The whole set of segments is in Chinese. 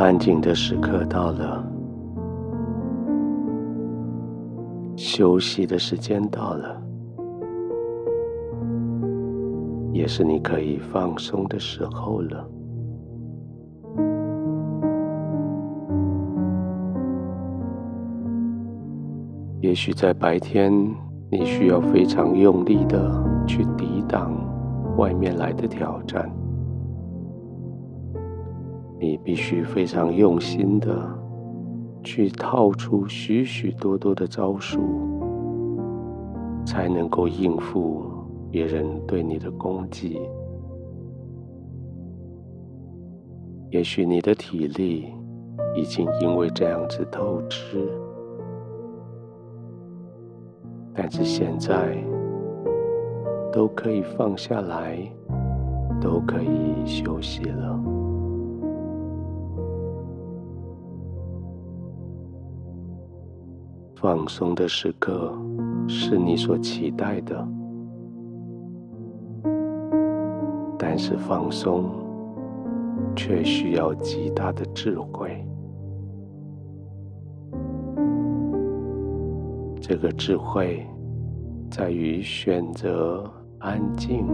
安静的时刻到了，休息的时间到了，也是你可以放松的时候了。也许在白天，你需要非常用力的去抵挡外面来的挑战。你必须非常用心的去套出许许多多的招数，才能够应付别人对你的攻击。也许你的体力已经因为这样子透支，但是现在都可以放下来，都可以休息了。放松的时刻是你所期待的，但是放松却需要极大的智慧。这个智慧在于选择安静，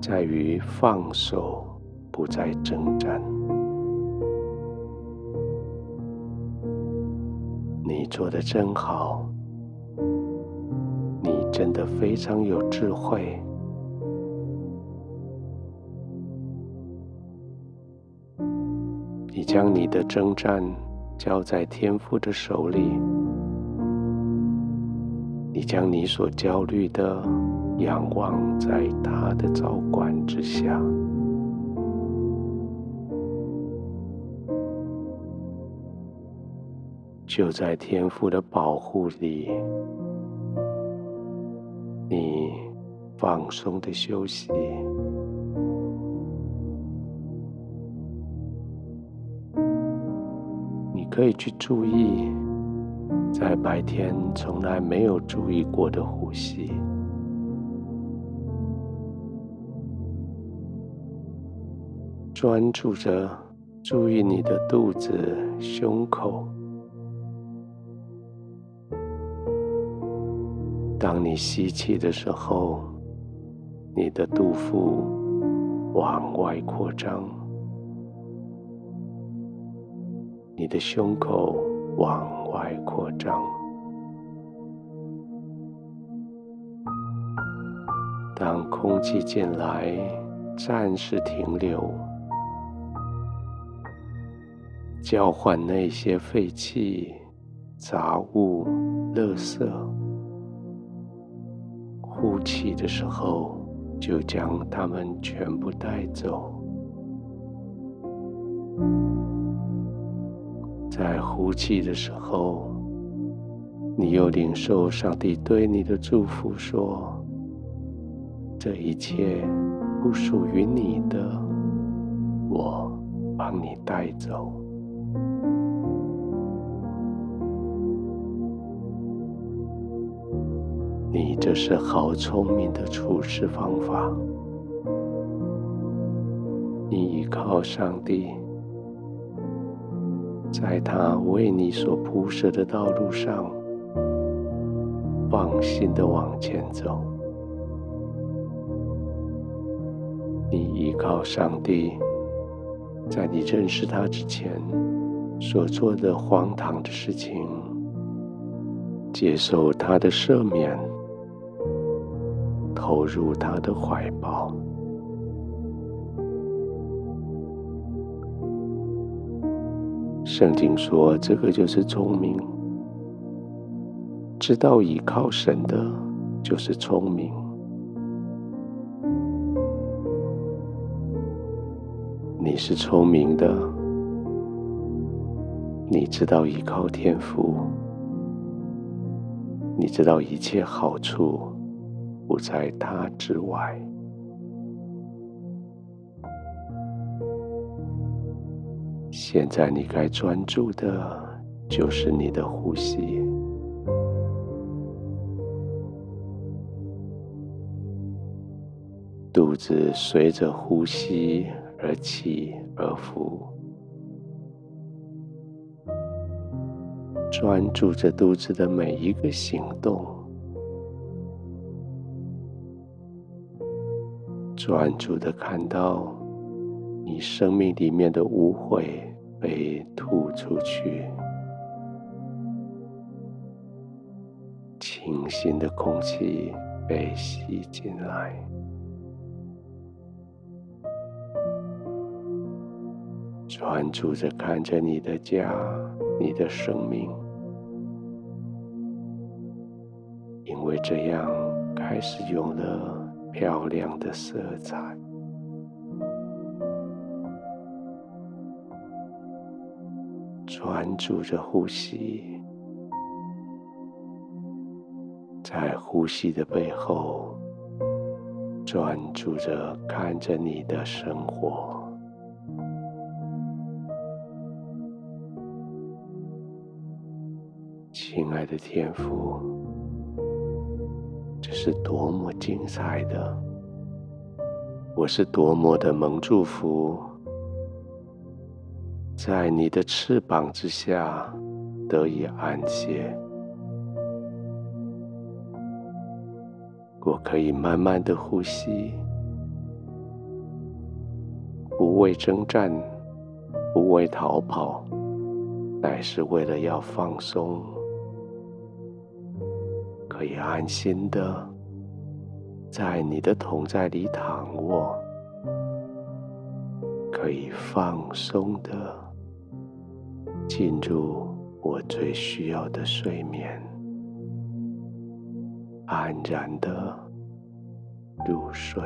在于放手，不再征战。做得真好，你真的非常有智慧。你将你的征战交在天父的手里，你将你所焦虑的仰望在他的掌管之下。就在天父的保护里，你放松的休息。你可以去注意，在白天从来没有注意过的呼吸，专注着注意你的肚子、胸口。当你吸气的时候，你的肚腹往外扩张，你的胸口往外扩张。当空气进来，暂时停留，交换那些废气、杂物、垃圾。呼气的时候，就将它们全部带走。在呼气的时候，你又领受上帝对你的祝福说，：“这一切不属于你的，我帮你带走。”你这是好聪明的处事方法。你依靠上帝，在他为你所铺设的道路上，放心的往前走。你依靠上帝，在你认识他之前所做的荒唐的事情，接受他的赦免。投入他的怀抱。圣经说，这个就是聪明。知道倚靠神的，就是聪明。你是聪明的，你知道依靠天赋，你知道一切好处。不在他之外。现在你该专注的就是你的呼吸，肚子随着呼吸而起而伏，专注着肚子的每一个行动，专注的看到你生命里面的污秽被吐出去。清新的空气被吸进来，专注着看着你的家，你的生命，因为这样开始有了漂亮的色彩。专注着呼吸。在呼吸的背后，专注着看着你的生活，亲爱的天父，是多么精彩的！我是多么的蒙祝福，在你的翅膀之下得以安歇。我可以慢慢的呼吸，不为征战，不为逃跑，乃是为了要放松，可以安心的在你的同在里躺卧，可以放松的进入我最需要的睡眠。安然的入睡。